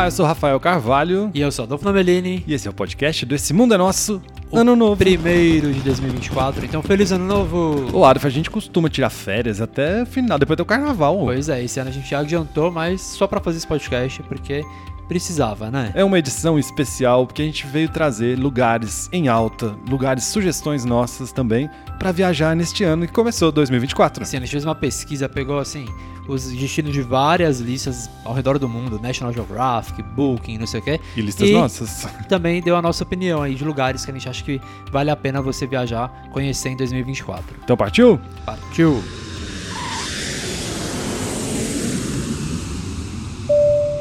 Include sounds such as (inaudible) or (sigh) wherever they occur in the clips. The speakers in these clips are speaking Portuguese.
Olá, eu sou Rafael Carvalho E eu sou Adolfo Nomelini. e esse é o podcast do Esse Mundo é Nosso, Ano Novo. Primeiro de 2024. Então, feliz ano novo! O Adolfo, a gente costuma tirar férias até final, depois do carnaval. Pois é, esse ano a gente já adiantou, mas só pra fazer esse podcast, porque precisava, né? É uma edição especial porque a gente veio trazer lugares em alta, lugares, sugestões nossas também, pra viajar neste ano que começou 2024. Assim, a gente fez uma pesquisa, pegou assim os destinos de várias listas ao redor do mundo, National Geographic, Booking, não sei o quê. E listas E- nossas. (laughs) Também deu a nossa opinião aí de lugares que a gente acha que vale a pena você viajar, conhecer em 2024. Então partiu? Partiu!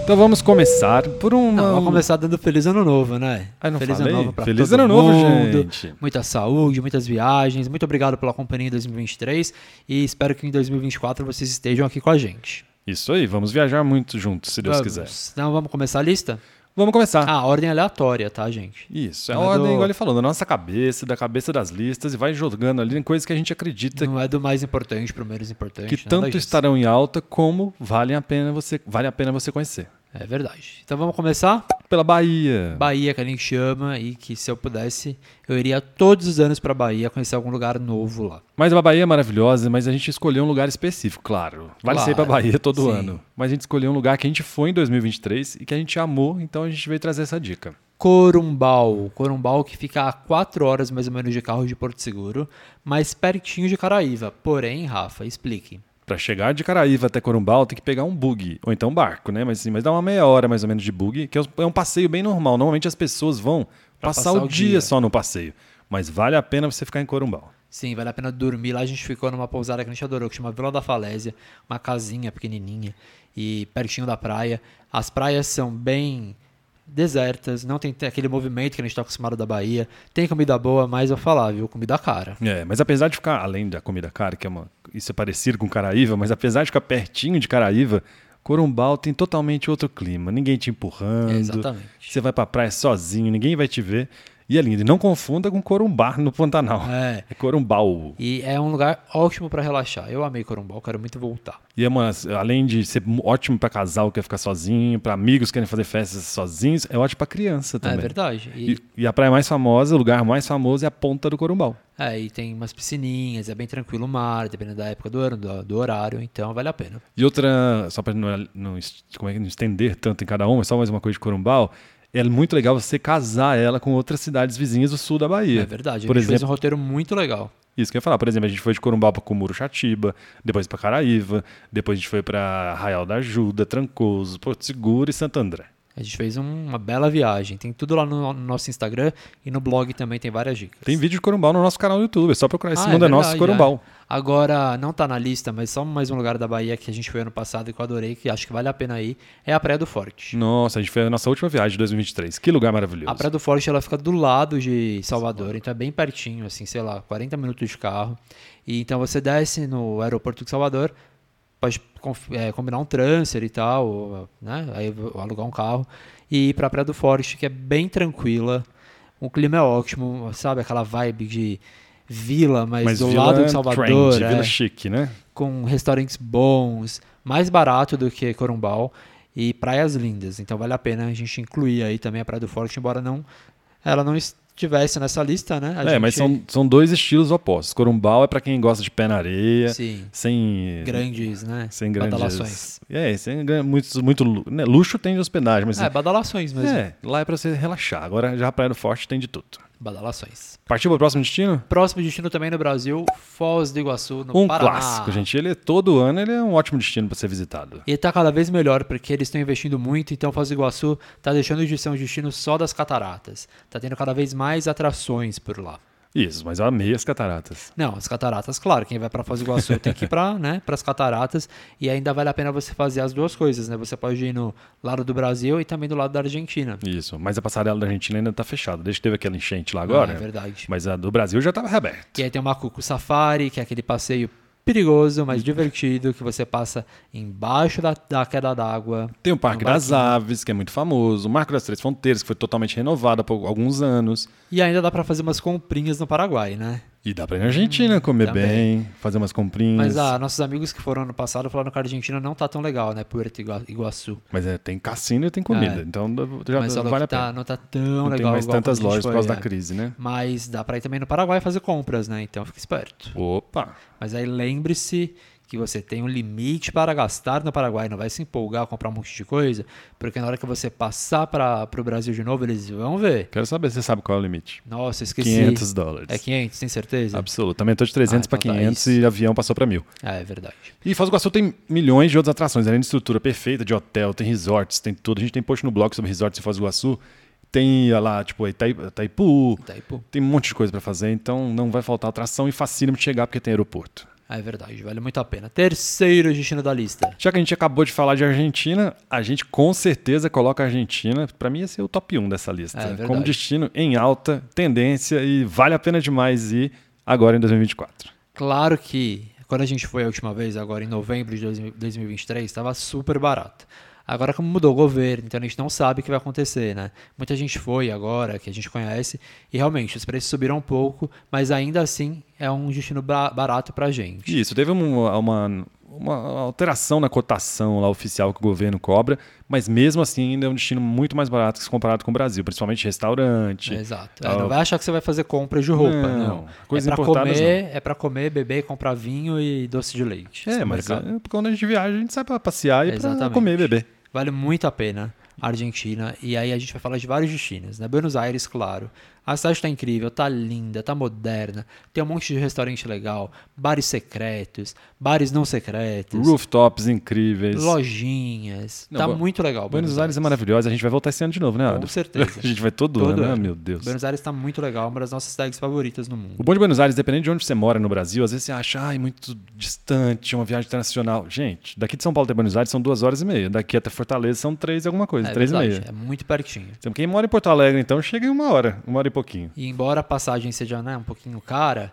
Então vamos começar por. Não, vamos começar dando feliz ano novo, né? Ah, não feliz falei? ano novo pra Feliz todo ano novo, mundo. gente. Muita saúde, muitas viagens. Muito obrigado pela companhia em 2023 e espero que em 2024 vocês estejam aqui com a gente. Isso aí, vamos viajar muito juntos, se Deus vamos. quiser. Então vamos começar a lista? Vamos começar. Ah, ordem aleatória, tá, gente? Isso, é a é ordem, do- igual ele falou, da nossa cabeça, da cabeça das listas, e vai jogando ali em coisas que a gente acredita Não é do mais importante pro menos importante. que tanto estarão em alta como vale a pena você, vale a pena você conhecer. É verdade. Então vamos começar? Pela Bahia. Bahia, que a gente chama, e que se eu pudesse, eu iria todos os anos pra Bahia conhecer algum lugar novo lá. Mas a Bahia é maravilhosa, mas a gente escolheu um lugar específico, claro. Vale Claro, ser pra Bahia todo sim. ano. Mas a gente escolheu um lugar que a gente foi em 2023 e que a gente amou, então a gente veio trazer essa dica. Corumbau. Corumbau que fica a 4 horas mais ou menos de carro de Porto Seguro, mas pertinho de Caraíva. Porém, Rafa, explique. Pra chegar de Caraíva até Corumbau tem que pegar um bug, ou então um barco, né? Mas, assim, mas dá uma meia hora mais ou menos de bug, que é um- é passeio bem normal. Normalmente as pessoas vão passar, passar o o dia, dia. só no passeio. Mas vale a pena você ficar em Corumbau. Sim, vale a pena dormir. Lá a gente ficou numa pousada que a gente adorou, que chama Vila da Falésia, uma casinha pequenininha e pertinho da praia. As praias são bem desertas, não tem aquele movimento que a gente está acostumado da Bahia. Tem comida boa, mas eu falar, viu? Comida cara. É, mas apesar de ficar, além da comida cara, que é uma, isso é parecido com Caraíva, mas apesar de ficar pertinho de Caraíva, Corumbau tem totalmente outro clima. Ninguém te empurrando. Exatamente. Você vai pra praia sozinho, ninguém vai te ver. E é lindo. E não confunda com Corumbá no Pantanal. É. É Corumbau. E é um lugar ótimo para relaxar. Eu amei Corumbau, quero muito voltar. E é uma, além de ser ótimo pra casal que quer ficar sozinho, pra amigos que querem fazer festas sozinhos, é ótimo pra criança É também. verdade. E, E, e a praia mais famosa, o lugar mais famoso é a Ponta do Corumbau. é, e tem umas piscininhas, é bem tranquilo o mar, dependendo da época do ano, do, do horário, então vale a pena. E outra, só para não, não, como é não estender tanto em cada uma, só mais uma coisa de Corumbau, é muito legal você casar ela com outras cidades vizinhas do sul da Bahia. É verdade. Por a gente fez exemplo, um roteiro muito legal. isso que eu ia falar, por exemplo, a gente foi de Corumbau para Cumuruxatiba, depois para Caraíva, depois a gente foi para Arraial da Ajuda, Trancoso, Porto Seguro e Santo André. A gente fez um- uma bela viagem. Tem tudo lá no, no nosso Instagram e no blog também tem várias dicas. Tem vídeo de Corumbau no nosso canal do YouTube, é só procurar esse Ah, mundo é, é nosso verdade, Corumbau. é. Agora, não tá na lista, mas só mais um lugar da Bahia que a gente foi ano passado e que eu adorei, que acho que vale a pena ir, é a Praia do Forte. Nossa, a gente foi a nossa última viagem de 2023. Que lugar maravilhoso. A Praia do Forte, ela fica do lado de Salvador, então é bem pertinho, assim, sei lá, 40 minutos de carro. E então você desce no aeroporto de Salvador, pode é, combinar um transfer e tal, né, aí alugar um carro, e ir pra Praia do Forte, que é bem tranquila, o clima é ótimo, sabe, aquela vibe de vila, mas, Mas do Vila lado de Salvador, trendy, é, Vila chique, né? com restaurantes bons, mais barato do que Corumbau e praias lindas. Então vale a pena a gente incluir aí também a Praia do Forte, embora não ela não estivesse nessa lista, né? A é, gente- mas são, são dois estilos opostos. Corumbau é pra quem gosta de pé na areia, sim, sem grandes, né? sem grandes badalações. É, sem muito muito né, luxo tem de hospedagem, mas É, badalações mesmo. é, lá é pra você relaxar. Agora já a Praia do Forte tem de tudo. Badalações. Partiu pro próximo destino? Próximo destino também no Brasil, Foz do Iguaçu, no um Paraná. clássico, gente. Ele todo ano ele é um ótimo destino pra ser visitado. E tá cada vez melhor, porque eles estão investindo muito, então Foz do Iguaçu tá deixando de ser um destino só das cataratas. Tá tendo cada vez mais atrações por lá. Isso, mas eu amei as cataratas. Não, as cataratas, claro, quem vai pra Foz do Iguaçu tem que ir para né, as cataratas e ainda vale a pena você fazer as duas coisas, né? Você pode ir no lado do Brasil e também do lado da Argentina. Isso, mas a passarela da Argentina ainda tá fechada. Desde que teve aquela enchente lá agora. Ah, é verdade. Mas a do Brasil já tava reaberta. E aí tem o Macuco Safari, que é aquele passeio perigoso, mas divertido, que você passa embaixo da, da queda d'água. Tem o Parque das. Aves, que é muito famoso. O Marco das Três Fronteiras, que foi totalmente renovado há alguns anos. E ainda dá pra fazer umas comprinhas no Paraguai, né? E dá pra ir na Argentina comer também. bem, fazer umas comprinhas. Mas ah, nossos amigos que foram ano passado falaram que a Argentina não tá tão legal, né? Puerto Igua- Iguaçu. Mas é, tem cassino e tem comida. É. Então já Mas vale a tá, pena. não tá tão Não legal tem mais igual tantas lojas por causa foi, da é. crise, né? Mas dá pra ir também no Paraguai fazer compras, né? Então fique esperto. Opa! Mas aí lembre-se que você tem um limite para gastar no Paraguai, não vai se empolgar, comprar um monte de coisa, porque na hora que você passar para o Brasil de novo, eles vão ver. Quero saber se você sabe qual é o limite. Nossa, esqueci. 500 dólares. É 500, tem certeza? Também tô de 300 Ah, pra então tá, 500 isso. e avião passou pra mil. Ah, é verdade. E Foz do Iguaçu tem milhões de outras atrações, além de estrutura perfeita, de hotel, tem resorts, tem tudo. A gente tem post no blog sobre resorts em Foz do Iguaçu. Tem lá, tipo, Itai- Itaipu, Itaipu. tem um monte de coisa pra fazer, então não vai faltar atração e facílimo de chegar porque tem aeroporto. Ah, é verdade, vale muito a pena. Terceiro destino da lista. Já que a gente acabou de falar de Argentina, a gente com certeza coloca a Argentina, pra mim ia ser o top 1 dessa lista, É, verdade. como destino em alta tendência e vale a pena demais ir agora em 2024. Claro que quando a gente foi a última vez, agora em novembro de 2023, estava super barato. Agora, como mudou o governo, então a gente não sabe o que vai acontecer, né? Muita gente foi agora, que a gente conhece, e realmente os preços subiram um pouco, mas ainda assim é um destino ba- barato pra gente. Isso, teve uma, uma, uma alteração na cotação lá oficial que o governo cobra, mas mesmo assim ainda é um destino muito mais barato se comparado com o Brasil, principalmente restaurante. Exato. É, não vai achar que você vai fazer compra de roupa, Não, não. coisas é importadas, comer, é para comer, beber, comprar vinho e doce de leite. É, mas é, quando a gente viaja, a gente sai pra passear e Exatamente. comer e beber. Vale muito a pena a Argentina. E aí a gente vai falar de vários destinos, né? Buenos Aires, claro. A cidade tá incrível, tá linda, tá moderna. Tem um monte de restaurante legal, bares secretos, bares não secretos, Rooftops incríveis. lojinhas. Não, tá muito legal. Buenos Aires é maravilhosa, a gente vai voltar esse ano de novo, né, Com Adam? certeza. (laughs) A gente vai todo, Todo ano, né? ano. Meu Deus. Buenos Aires tá muito legal, uma das nossas cidades favoritas no mundo. O bom de Buenos Aires, dependendo de onde você mora no Brasil, às vezes você acha, ai, muito distante, uma viagem internacional. Gente, daqui de São Paulo até Buenos Aires são duas horas e meia. Daqui até Fortaleza são três e alguma coisa, É três verdade, e meia. é muito pertinho. Então, quem mora em Porto Alegre, então, chega em uma hora, uma hora e pouquinho. E embora a passagem seja né, um pouquinho cara,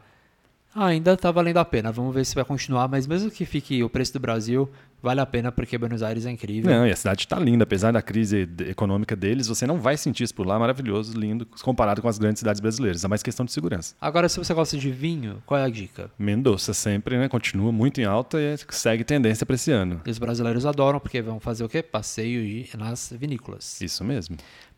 ainda tá valendo a pena. Vamos ver se vai continuar, mas mesmo que fique o preço do Brasil, vale a pena porque Buenos Aires é incrível. Não, e a cidade está linda, apesar da crise econômica deles, você não vai sentir isso por lá, maravilhoso, lindo, comparado com as grandes cidades brasileiras. É mais questão de segurança. Agora, se você gosta de vinho, qual é a dica? Mendoza sempre, né, continua muito em alta e segue tendência para esse ano. E os brasileiros adoram porque vão fazer o quê? Passeio nas vinícolas. Isso mesmo.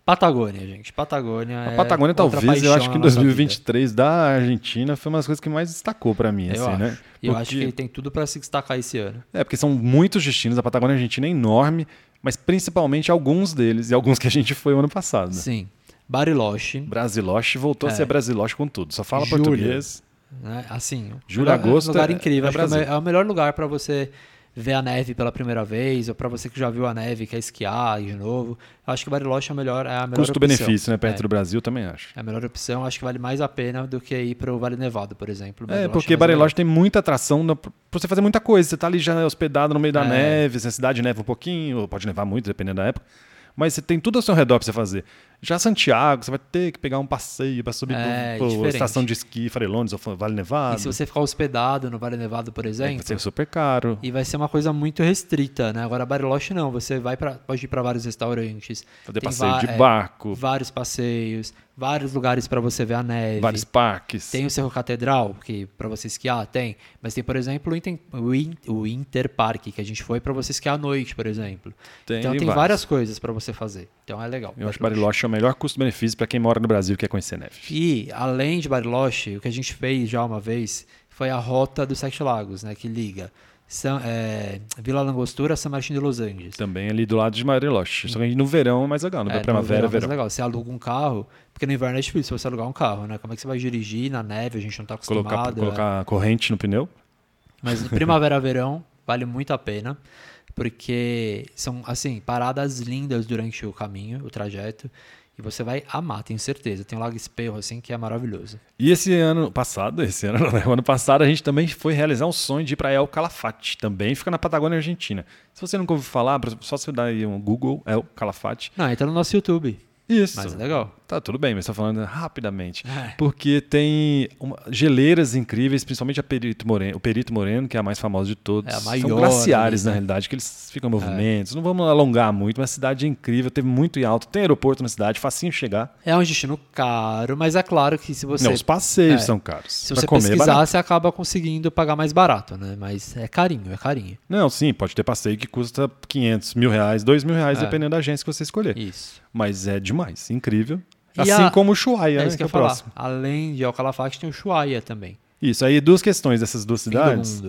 Patagônia, gente. Patagônia A é Patagônia, outra talvez, eu acho que em na nossa 2023 da Argentina foi uma das coisas que mais destacou para mim, vida. Eu assim, acho. né? E eu acho Porque- que tem tudo para se destacar esse ano. É, porque são muitos destinos, a Patagônia Argentina é enorme, mas principalmente alguns deles, e alguns que a gente foi o ano passado. Sim. Bariloche. Brasiloche voltou a É. ser Brasiloche com tudo, só fala Julho. português. Né? Assim, Julho, é um agosto lugar é- incrível. é é é o melhor lugar para você ver a neve pela primeira vez, ou para você que já viu a neve e quer esquiar de novo. Eu acho que Bariloche é, a melhor, é a melhor Custo-benefício, né? Perto É. do Brasil também acho. É a melhor opção, acho que vale mais a pena do que ir para o Vale Nevado, por exemplo. É, Bariloche porque mais Bariloche tem muita atração pra você fazer muita coisa. Você tá ali já hospedado no meio da É. neve, se a cidade neva um pouquinho, ou pode nevar muito, dependendo da época. Mas você tem tudo ao seu redor pra você fazer. Já Santiago, você vai ter que pegar um passeio pra subir É, pro diferente. estação de esqui, Farelones ou Vale Nevado. E se você ficar hospedado no Vale Nevado, por É, exemplo, vai ser super caro. e vai ser uma coisa muito restrita, né? Agora Bariloche não, você vai para pode ir para vários restaurantes, Fazer tem passeio de é, barco, vários passeios, vários lugares para você ver a neve. vários parques. Tem o Cerro Catedral, que para você esquiar tem, mas tem, por exemplo, o Inter, o In- o Inter Park, que a gente foi para você esquiar à noite, por exemplo. Tem então tem várias coisas para você fazer. Então é legal. Eu acho que Bariloche é o melhor custo-benefício pra quem mora no Brasil e quer conhecer neve. E, além de Bariloche, o que a gente fez já uma vez foi a rota dos Sete Lagos, né? Que liga São, é, Vila Langostura a São Martin de Los Angeles. Também ali do lado de Bariloche. Só que no verão é mais legal, no É, no primavera, verão é mais verão. legal. Você aluga um carro, porque no inverno é difícil você alugar um carro, né? Como é que você vai dirigir na neve? A gente não tá acostumado. Colocar, é. colocar corrente no pneu. Mas primavera, verão, vale muito a pena, porque são, assim, paradas lindas durante o caminho, o trajeto, e você vai amar, tenho certeza. Tem um Lago Espelho, assim, que é maravilhoso. E esse ano passado, esse ano não, né? O ano passado a gente também foi realizar um sonho de ir para El Calafate. Também fica na Patagônia Argentina. Se você nunca ouviu falar, só você dar aí um Google, El Calafate. Não, entra no nosso YouTube, Isso. mas é legal. Tá, tudo bem, mas estou falando rapidamente. É. Porque tem uma- geleiras incríveis, principalmente a Perito Moreno, o Perito Moreno, que é a mais famosa de todos. É a São maior glaciares, ali, na né? realidade, que eles ficam em movimentos. Não vamos alongar muito, mas a cidade é incrível, teve muito em alto. Tem aeroporto na cidade, facinho chegar. É um destino caro, mas é claro que se você, Não, os passeios é. são caros. se Pra você comer é pesquisar, você acaba conseguindo pagar mais barato, né? Mas é carinho, é carinho. Não, sim, pode ter passeio que custa 500 mil reais, 2 mil reais, É. dependendo da agência que você escolher. Isso. Mas é demais, incrível. E assim a- como o Ushuaia, É, né, isso que que eu é falar. próximo. Além de El Calafate, tem o Ushuaia também. Isso, aí duas questões dessas duas Fim cidades.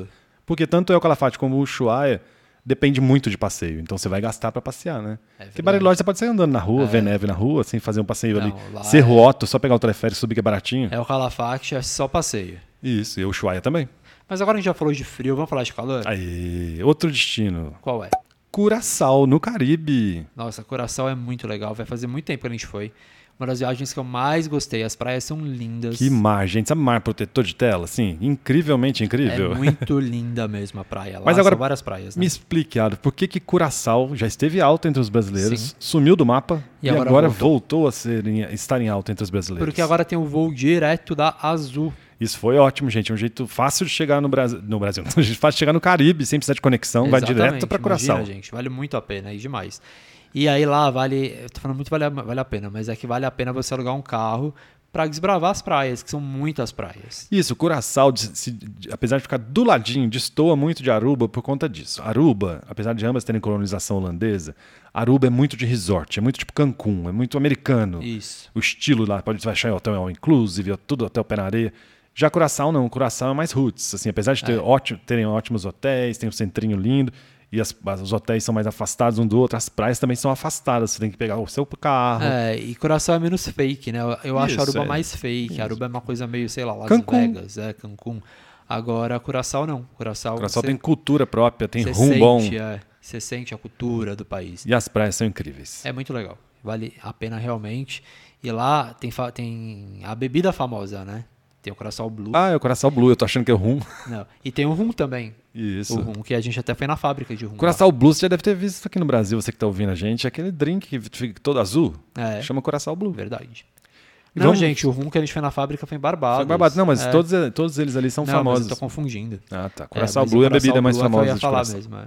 Porque tanto El Calafate como o Ushuaia depende muito de passeio. Então você vai gastar pra passear, né? É Porque. Bariloche você pode sair andando na rua, É. ver neve na rua, assim, fazer um passeio Não, ali. Cerro é- Otto, só pegar o teleférico, subir que é baratinho. El Calafate é só passeio. Isso, e o Ushuaia também. Mas agora a gente já falou de frio, vamos falar de calor? Aí, outro destino. Qual é? Curaçao, no Caribe. Nossa, Curaçao é muito legal. Vai fazer muito tempo que a gente foi. Uma das viagens que eu mais gostei. As praias são lindas. Que mar, gente. Sabe mar protetor de tela? Assim, incrivelmente incrível. É muito linda mesmo a praia. Lá Mas agora, são várias praias, né? Me explique, Ado, por que que Curaçao já esteve alto entre os brasileiros, Sim. sumiu do mapa E e, agora agora, voltou. voltou a ser em- estar em alta entre os brasileiros? Porque agora tem o voo direto da Azul. Isso foi ótimo, gente. É um jeito fácil de chegar no Brasil. No Brasil, não, um (laughs) fácil de chegar no Caribe sem precisar de conexão. Vai Exatamente, direto para imagina, Curaçao. gente. Vale muito a pena, aí demais. E aí lá vale, eu tô falando muito vale a, vale a pena, mas é que vale a pena você alugar um carro para desbravar as praias, que são muitas praias. Isso, Curaçao, apesar de ficar do ladinho, destoa muito de Aruba por conta disso. Aruba, apesar de ambas terem colonização holandesa, Aruba é muito de resort, é muito tipo Cancún, é muito americano. Isso. O estilo lá, pode achar em hotel all inclusive, tudo hotel pé na areia. Já Curaçao não, Curaçao é mais roots, assim, apesar de ter É. ótimo- terem ótimos hotéis, tem um centrinho lindo, e as- os hotéis são mais afastados um do outro, as praias também são afastadas, você tem que pegar o seu carro. É, e Curaçao é menos fake, né? Eu, acho Isso, Aruba é. mais fake. Aruba é uma coisa meio, sei lá, Las Cancún. Vegas, é, Cancún. Agora, Curaçao não. Curaçao, Curaçao você- tem cultura própria, tem você rum bom, é, você sente a cultura do país. e as praias são incríveis. É muito legal. Vale a pena realmente. E lá tem, tem a bebida famosa, né? Tem o Curaçao Blue. Ah, é o Curaçao Blue, eu tô achando que é o rum. Não. E tem o rum também. Isso. O rum, que a gente até foi na fábrica de rum. lá. Curaçao Blue, você já deve ter visto aqui no Brasil, você que tá ouvindo a gente, aquele drink que fica todo azul, É, chama Curaçao Blue. verdade. E Não, vamos- gente, o rum que a gente foi na fábrica foi em Barbados. Foi Barbados. Não, mas É. todos, todos eles ali são Não, famosos. Mas eu tô confundindo. Ah, tá. É, Curaçao mas Blue é a bebida mais Blue é que eu famosa ia falar Curaçao. mesmo. é.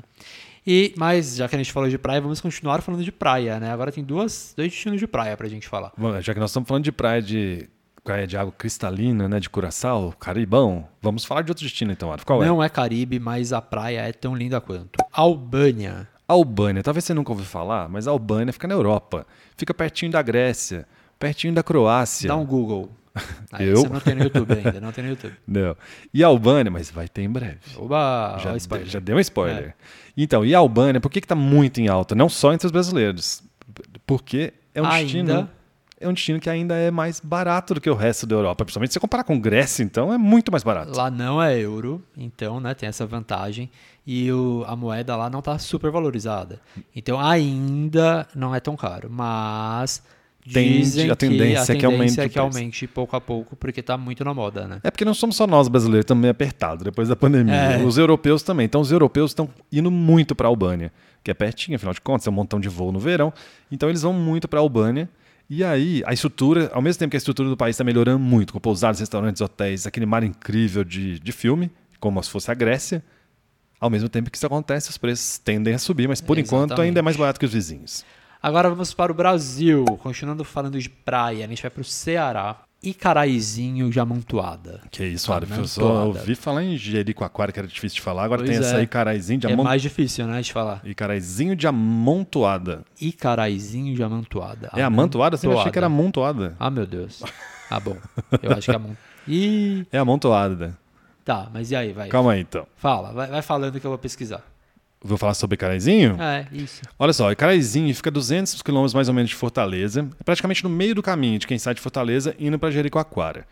E, mas, já que a gente falou de praia, vamos continuar falando de praia, né? Agora tem duas, dois destinos de praia pra gente falar. Vamos, Já que nós estamos falando de praia de praia de água cristalina, né, de Curaçao, Caribão, vamos falar de outro destino então, Ado. Qual é? Não é Caribe, mas a praia é tão linda quanto. Albânia. Albânia. Talvez você nunca ouviu falar, mas a Albânia fica na Europa. Fica pertinho da Grécia, pertinho da Croácia. Dá um Google. (laughs) Aí Eu? Você não tem no YouTube ainda, não tem no YouTube. (laughs) Não. E a Albânia, mas vai ter em breve. Oba, já, de- já deu um spoiler. Então, e a Albânia, por que está muito em alta? Não só entre os brasileiros. Porque é um Ainda? destino. É um destino que ainda é mais barato do que o resto da Europa. Principalmente se você comparar com Grécia, então é muito mais barato. Lá não é euro, então né, tem essa vantagem. E o, a moeda lá não está super valorizada. Então ainda não é tão caro. Mas dizem a tendência é que que a aumente tendência é que preço. aumente pouco a pouco, porque está muito na moda, né? É porque não somos só nós brasileiros, também apertado depois da pandemia. É. Os europeus também. Então, os europeus estão indo muito para a Albânia, que é pertinho, afinal de contas, é um montão de voo no verão. Então, eles vão muito para a Albânia. E aí, a estrutura, ao mesmo tempo que a estrutura do país está melhorando muito, com pousadas, restaurantes, hotéis, aquele mar incrível de, de filme, como se fosse a Grécia, ao mesmo tempo que isso acontece, os preços tendem a subir, mas por enquanto Exatamente. ainda é mais barato que os vizinhos. Agora vamos para o Brasil. Continuando falando de praia, a gente vai para o Ceará. Icaraizinho de Amontoada. Que isso, Arif, eu só Amontoada. ouvi falar em Jericoacoara, que era difícil de falar, agora Pois tem essa é. aí, caraizinho de É amon... mais difícil, né, de falar. Icaraizinho de amontoada. Icaraizinho de Amontoada. É amontoada? Você achei que era amontoada. Ah, meu Deus. Ah, bom. Eu acho que é amontoada. (laughs) É amontoada. tá, mas e aí, vai. Calma aí, então. Fala, vai, vai falando que eu vou pesquisar. Vou falar sobre Icaraizinho? É, isso. Olha só, Icaraizinho fica a 200 quilômetros mais ou menos de Fortaleza, é praticamente no meio do caminho de quem sai de Fortaleza indo para Jericoacoara.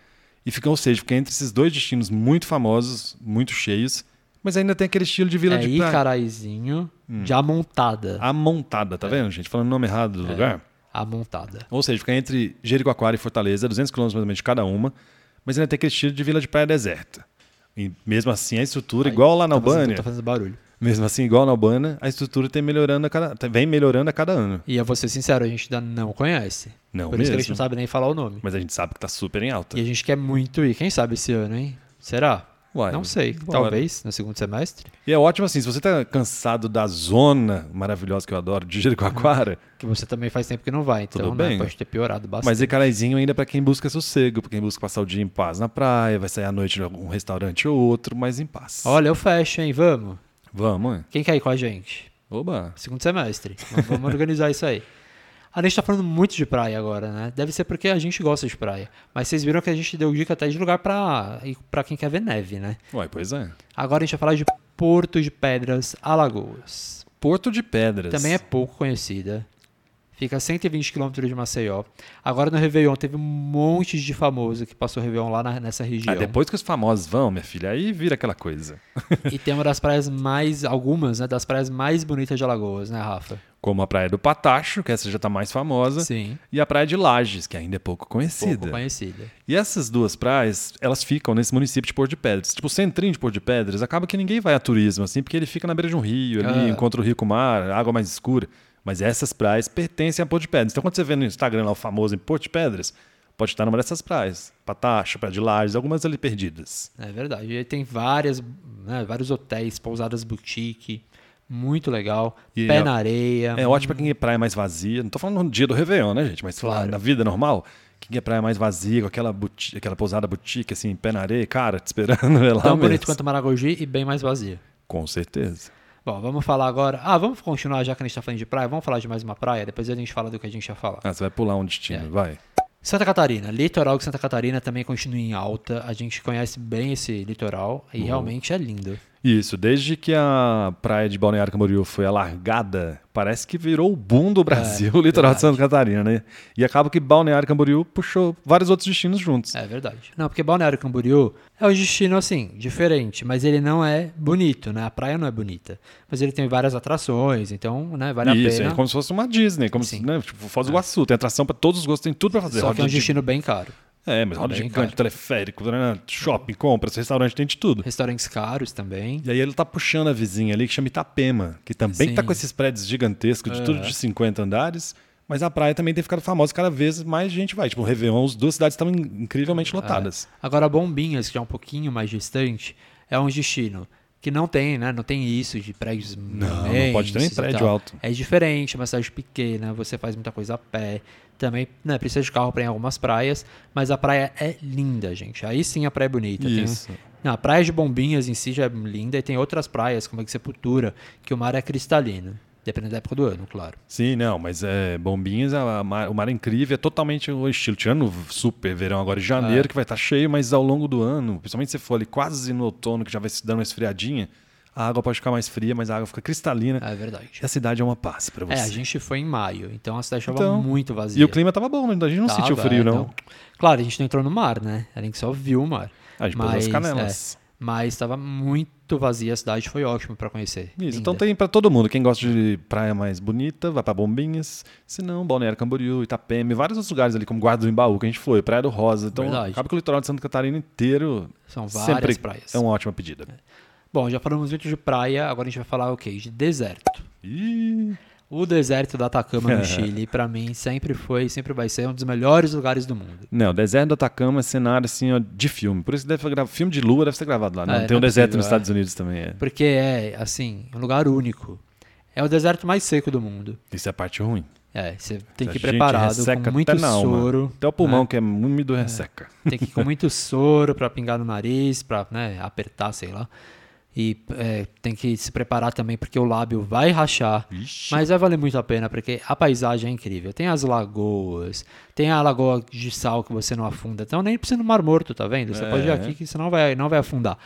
E fica, ou seja, fica entre esses dois destinos muito famosos, muito cheios, mas ainda tem aquele estilo de vila É de praia. Icaraizinho Hum. de Amontada. Amontada, tá vendo, gente? Falando o nome errado do É. lugar. Amontada. Ou seja, fica entre Jericoacoara e Fortaleza, 200 quilômetros mais ou menos de cada uma, mas ainda tem aquele estilo de vila de praia deserta. E mesmo assim, a estrutura, igual lá na tá fazendo- Albânia. Tá fazendo barulho. Mesmo assim, igual na Albânia, a estrutura tem melhorando a cada, vem melhorando a cada ano. E eu vou ser sincero, a gente ainda não conhece. Não Por mesmo. isso que a gente não sabe nem falar o nome. Mas a gente sabe que tá super em alta. E a gente quer muito ir. Quem sabe esse ano, hein? Será? Uai, não sei. Talvez no segundo semestre. E é ótimo assim, se você tá cansado da zona maravilhosa que eu adoro, de Jericoacoara, (laughs) Que você também faz tempo que não vai. Então, Tudo né, bem. pode ter piorado bastante. mas é caraizinho ainda pra quem busca sossego, pra quem busca passar o dia em paz na praia, vai sair à noite em algum restaurante ou outro, mas em paz. Olha, eu fecho, hein? Vamos. Vamos? Quem quer ir com a gente? Oba. Segundo semestre. Vamos- organizar isso aí. A gente tá falando muito de praia agora, né? Deve ser porque a gente gosta de praia. Mas vocês viram que a gente deu dica até de lugar pra, pra quem quer ver neve, né? Uai, pois é. Agora a gente vai falar de Porto de Pedras, Alagoas. Porto de Pedras. Também é pouco conhecida. Fica a 120 quilômetros de Maceió. Agora no Réveillon teve um monte de famoso que passou o Réveillon lá na- nessa região. Ah, depois que os famosos vão, minha filha, aí vira aquela coisa. E tem uma das praias mais, algumas, né, das praias mais bonitas de Alagoas, né, Rafa? Como a Praia do Patacho, que essa já tá mais famosa, Sim. e a Praia de Lages, que ainda é pouco conhecida. Pouco conhecida. E essas duas praias, elas ficam nesse município de Porto de Pedras. Tipo, o centrinho de Porto de Pedras, acaba que ninguém vai a turismo, assim, porque ele fica na beira de um rio, ali, Ah. encontra o rio com o mar, água mais escura. Mas essas praias pertencem a Porto de Pedras. Então, quando você vê no Instagram lá o famoso em Porto de Pedras, pode estar numa dessas praias. Patacho, Praia de Lages, algumas ali perdidas. É verdade. E aí tem várias, né, vários hotéis, pousadas boutique, muito legal. E Pé é- na areia. É ótimo pra quem é praia mais vazia. Não tô falando no dia do Réveillon, né, gente? Mas Claro. na vida normal, quem é praia mais vazia, com aquela, boutique, aquela pousada boutique, assim, pé na areia, cara, te esperando (laughs) é lá Tão mesmo. bonito quanto Maragogi e bem mais vazia. Com certeza. Bom, vamos falar agora. Ah, vamos continuar já que a gente tá falando de praia. Vamos falar de mais uma praia, depois a gente fala do que a gente ia falar. Ah, você vai pular um destino, É. vai. Santa Catarina, litoral de Santa Catarina também continua em alta. A gente conhece bem esse litoral e realmente é lindo. Isso, desde que a praia de Balneário Camboriú foi alargada, parece que virou o boom do Brasil, (laughs) o litoral de. Santa Catarina, né? E acaba que Balneário Camboriú puxou vários outros destinos juntos. É verdade. Não, porque Balneário Camboriú é um destino assim, diferente, mas ele não é bonito, né? A praia não é bonita. Mas ele tem várias atrações, então, né, vale a Isso, pena. é como se fosse uma Disney, como se, Sim. né, tipo, Foz do Iguaçu, tem atração pra todos os gostos, tem tudo pra fazer. Só que é um de- destino bem caro. É, mas roda gigante, caro. teleférico, né, shopping, compras, restaurante, tem de tudo. Restaurantes caros também. E aí ele tá puxando a vizinha ali, que chama Itapema, que também Sim. tá com esses prédios gigantescos, de tudo É. de 50 andares, mas a praia também tem ficado famosa, cada vez mais gente vai. Tipo, o Réveillon, as duas cidades estão incrivelmente lotadas. Agora, Bombinhas, que é um pouquinho mais distante, é um destino que não tem, né? Não tem isso de prédios Não, não pode ter nem prédio alto. É diferente, é uma cidade pequena, você faz muita coisa a pé. Também né, precisa de carro para ir em algumas praias, mas a praia é linda, gente. Aí sim a praia é bonita. Tem- Isso. Não, a praia de Bombinhas em si já é linda e tem outras praias, como a de Sepultura, que o mar é cristalino. Dependendo da época do ano, claro. Sim, não, mas é Bombinhas, a- mar- o mar é incrível, é totalmente o estilo. Tirando super verão agora em janeiro, É. que vai estar cheio, mas ao longo do ano, principalmente se for ali quase no outono, que já vai se dando uma esfriadinha, a água pode ficar mais fria, mas a água fica cristalina. É verdade. E a cidade é uma paz pra você. É, a gente foi em maio, então a cidade estava Então, muito vazia. E o clima tava bom, a gente não Tava, sentiu frio, é, não. Claro, a gente não entrou no mar, né? A gente só viu o mar. A gente pôs as canelas. é, mas estava muito vazia a cidade, foi ótimo para conhecer. Isso, Linda. então tem pra todo mundo. Quem gosta de praia mais bonita, vai pra Bombinhas. Se não, Balneário Camboriú, Itapema, e vários outros lugares ali, como Guarda do Embaú, que a gente foi, Praia do Rosa. Então, Verdade. acaba que o litoral de Santa Catarina inteiro São várias sempre praias. é uma ótima pedida. Bom, já falamos muito de praia, agora a gente vai falar o quê? De deserto. Ih, O deserto da Atacama no (laughs) Chile, para mim, sempre foi e sempre vai ser um dos melhores lugares do mundo. Não, o deserto do Atacama é cenário assim, ó, de filme. Por isso que deve ser gravado. Filme de lua deve ser gravado lá. Não, É, tem um não é deserto possível, nos é. Estados Unidos também. É. Porque é, assim, um lugar único. É o deserto mais seco do mundo. Isso é a parte ruim. É, você tem que ir preparado com muito até soro. Até o pulmão, né? que é úmido, resseca. Tem que ir com muito soro para pingar no nariz, para né, apertar, sei lá. E é, tem que se preparar também porque o lábio vai rachar. Ixi. Mas vai valer muito a pena porque a paisagem é incrível. Tem as lagoas, tem a lagoa de sal que você não afunda. Então nem precisa no Mar Morto, tá vendo? Você É. pode ir aqui que você não vai, não vai afundar.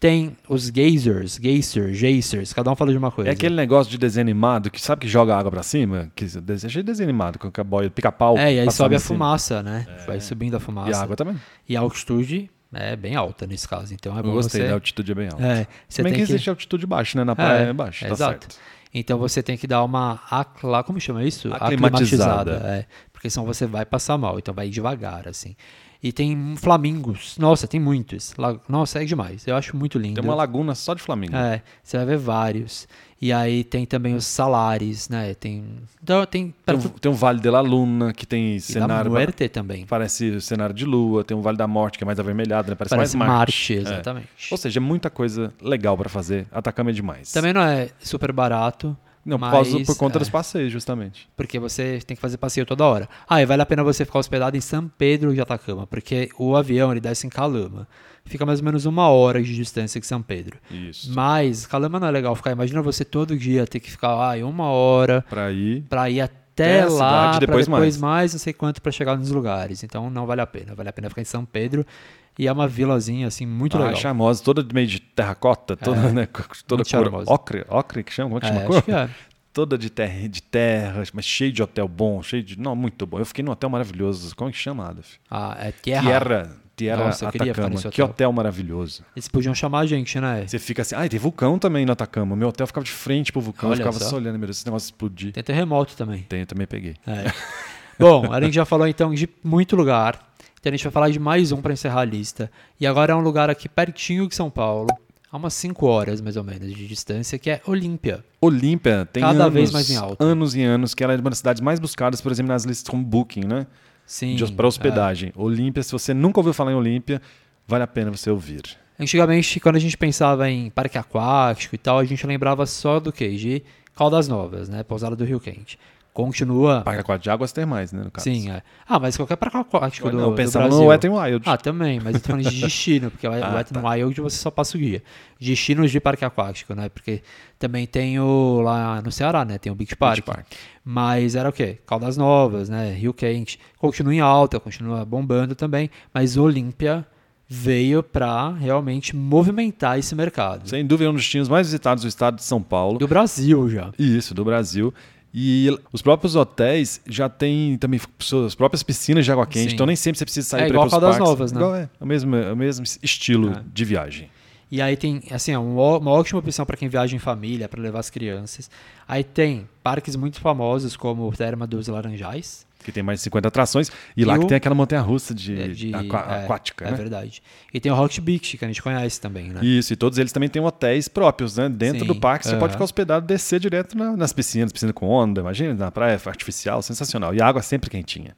Tem os geysers, geysers, geysers, cada um fala de uma coisa. É aquele negócio de desenho animado que sabe que joga água pra cima? Que de desenho animado, com a boia, pica-pau. É, e aí sobe a fumaça, né? Vai subindo a fumaça. E a água também. E a altitude é bem alta nesse caso. Então é Eu bom gostei, você... da altitude é bem alta. É, você Também tem que que... existe altitude baixa, né? Na praia é, É, baixa, tá exato. certo. Então você tem que dar uma acla... como chama isso? Aclimatizada. é. Porque senão você vai passar mal, então vai devagar, assim. E tem flamingos. Nossa, tem muitos. Nossa, é demais. Eu acho muito lindo. Tem uma laguna só de Flamengo. É, você vai ver vários. E aí tem também os salares, né? Tem. Então, tem. Tem, um, tem um Vale de la Luna, que tem e da cenário. Muerte também. Parece cenário de lua. Tem um Vale da Morte, que é mais avermelhado, né? Parece, Parece mais Marte, É. exatamente. Ou seja, é muita coisa legal pra fazer. Atacama é demais. Também não é super barato. Não, por, mas, causa, por conta é. dos passeios, justamente. Porque você tem que fazer passeio toda hora. Ah, e vale a pena você ficar hospedado em São Pedro de Atacama, porque o avião ele desce em Calama. Fica mais ou menos uma hora de distância de São Pedro. Isso. Mas Calama não é legal ficar. Imagina você todo dia ter que ficar ah, uma hora Pra ir. pra ir Até até a lá, cidade, depois depois mais. mais. não sei quanto pra chegar nos lugares. Então não vale a pena. Vale a pena ficar em São Pedro. E é uma vilazinha assim muito ah, legal. charmosa, toda meio de terracota, toda, É, né? (laughs) Toda cor. charmosa. Ocre, ocre que chama? Como é que É, chama a acho cor? que é. (laughs) Toda de terra, de terra, mas cheio de hotel bom, cheio de. Não, muito bom. Eu fiquei num hotel maravilhoso. Como é que chama, Adolf? Ah, é Tierra. Tierra. Tierra Nossa, Atacama. nesse Que hotel. hotel maravilhoso. Eles podiam chamar a gente, né? Você fica assim. Ah, tem vulcão também no Atacama. Meu hotel ficava de frente pro vulcão. Olha eu ficava só. só olhando, meu Deus, esse negócio explodir. Tem terremoto também. Tem, eu também peguei. É. Bom, a gente já falou então de muito lugar. Então a gente vai falar de mais um para encerrar a lista. E agora é um lugar aqui pertinho de São Paulo, a umas 5 horas mais ou menos de distância, que é Olímpia. Olímpia tem Cada anos, vez mais em alta. anos e anos que ela é uma das cidades mais buscadas, por exemplo, nas listas como Booking, né? Sim. Para hospedagem. Olímpia, se você nunca ouviu falar em Olímpia, vale a pena você ouvir. é. Antigamente, quando a gente pensava em parque aquático e tal, a gente lembrava só do quê? De Caldas Novas, né? Pousada do Rio Quente. Continua. Parque aquático de águas termais, né, no caso. Sim, é. Ah, mas qualquer parque aquático do, não, eu do Brasil. no Wet n Wild. Ah, também, mas eu tô falando de (laughs) destino, porque o Ah, Wet n tá. Wild você só passa o guia. Destinos de parque aquático, né? Porque também tem o lá no Ceará, né? Tem o Beach Park. Park. Mas era o quê? Caldas Novas, né? Rio Quente. Continua em alta, continua bombando também, mas Olímpia veio para realmente movimentar esse mercado. Sem dúvida, é um dos destinos mais visitados do estado de São Paulo. Do Brasil já. Isso, do Brasil. E os próprios hotéis já têm também suas próprias piscinas de água quente, Sim. então nem sempre você precisa sair É para ir Caldas parques. Novas, né? Igual, é, é o mesmo, é o mesmo estilo É. de viagem. E aí tem, assim, é um uma ótima opção para quem viaja em família, para levar as crianças. Aí tem parques muito famosos como o Terma dos Laranjais. Que tem mais de 50 atrações. E, lá E que o- tem aquela montanha-russa de, é, de- aqua- é, aquática, É né? verdade. E tem o Rock Beach, que a gente conhece também, né? Isso, e todos eles também têm hotéis próprios, né? Dentro Sim, do parque você pode ficar hospedado, descer direto na- nas piscinas, piscina com onda, imagina, na praia artificial, sensacional. E a água sempre quentinha.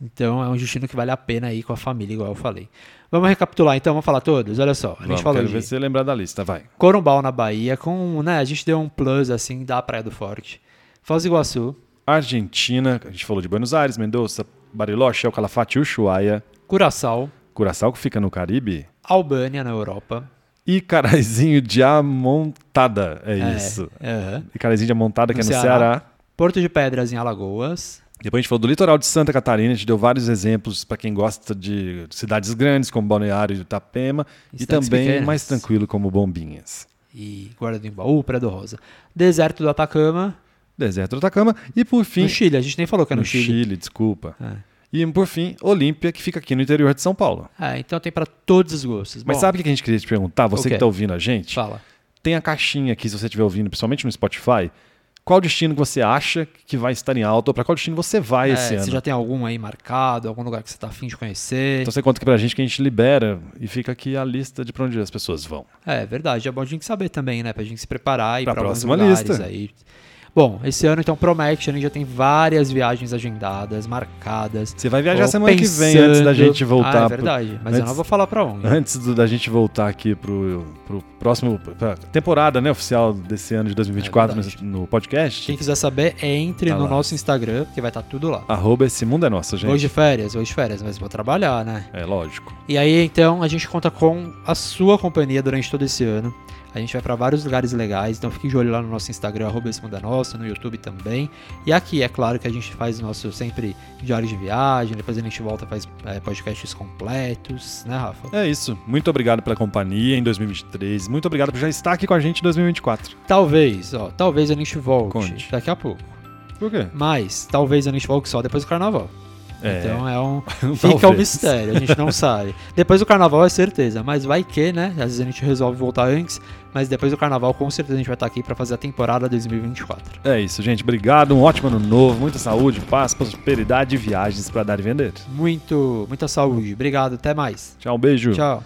Então é um destino que vale a pena ir com a família, igual eu falei. Vamos recapitular então, vamos falar todos? Olha só, a gente Vamos, falou quero de ver se você lembrar da lista, vai. Corumbau na Bahia, com, né, a gente deu um plus assim da Praia do Forte. Foz do Iguaçu, Argentina, a gente falou de Buenos Aires, Mendoza, Bariloche, El Calafate, Ushuaia, Curaçao, Curaçao, que fica no Caribe, Albânia na Europa. e Caraizinho de Amontada, é, isso. aham. E Caraizinho de Amontada, que No é no Ceará. Ceará. Porto de Pedras em Alagoas. Depois a gente falou do litoral de Santa Catarina, a gente deu vários exemplos para quem gosta de cidades grandes, como Balneário de Itapema, E e também pequenas. mais tranquilo, como Bombinhas. e Guarda do Embaú, Praia do Rosa. Deserto do Atacama, Deserto do Atacama. E por fim, no Chile. A gente nem falou que é no, no Chile. Chile, desculpa. É. E por fim, Olímpia, que fica aqui no interior de São Paulo. É, então tem para todos os gostos. Mas Bom, sabe o que a gente queria te perguntar? Você O quê? que está ouvindo a gente, Fala. tem a caixinha aqui, se você estiver ouvindo, principalmente no Spotify. Qual destino que você acha que vai estar em alta ou para qual destino você vai É, esse ano? você já tem algum aí marcado, algum lugar que você tá afim de conhecer? Então você conta aqui pra gente que a gente libera e fica aqui a lista de pra onde as pessoas vão. É verdade, é bom a gente saber também, né? Pra gente se preparar e para próxima lugares lista. aí. Bom, esse ano então promete, a gente já tem várias viagens agendadas, marcadas. Você vai viajar semana que vem, antes da pensando- gente voltar. Ah, é pro- verdade, mas eu antes- não vou falar pra onde. Antes do- da gente voltar aqui pro, pro próximo. Pra temporada né, oficial desse ano de 2024 É no, podcast. Quem quiser saber, entre Tá no lá. nosso Instagram, que vai estar tudo lá. Arroba esse mundo é nosso, gente. De férias, de férias, mas vou trabalhar, né? É lógico. E aí, então, a gente conta com a sua companhia durante todo esse ano. A gente vai para vários lugares legais, então fique de olho lá no nosso Instagram, arroba é nosso, no YouTube também. E aqui, é claro que a gente faz o nosso sempre diário de viagem, depois a gente volta e faz é, podcasts completos, né, Rafa? É isso. Muito obrigado pela companhia em 2023. Muito obrigado por já estar aqui com a gente em 2024. Talvez, ó, talvez a gente volte Conte. daqui a pouco. Por quê? Mas talvez a gente volte só depois do carnaval. É. Então é um. (laughs) Fica o mistério, a gente não sabe. Depois do carnaval é certeza, mas vai que, né? Às vezes a gente resolve voltar antes. mas depois do carnaval com certeza a gente vai estar aqui para fazer a temporada 2024. É isso, gente. Obrigado, um ótimo ano novo, muita saúde, paz, prosperidade e viagens para dar e vender. Muito, muita saúde. Obrigado, até mais. Tchau, um beijo. Tchau.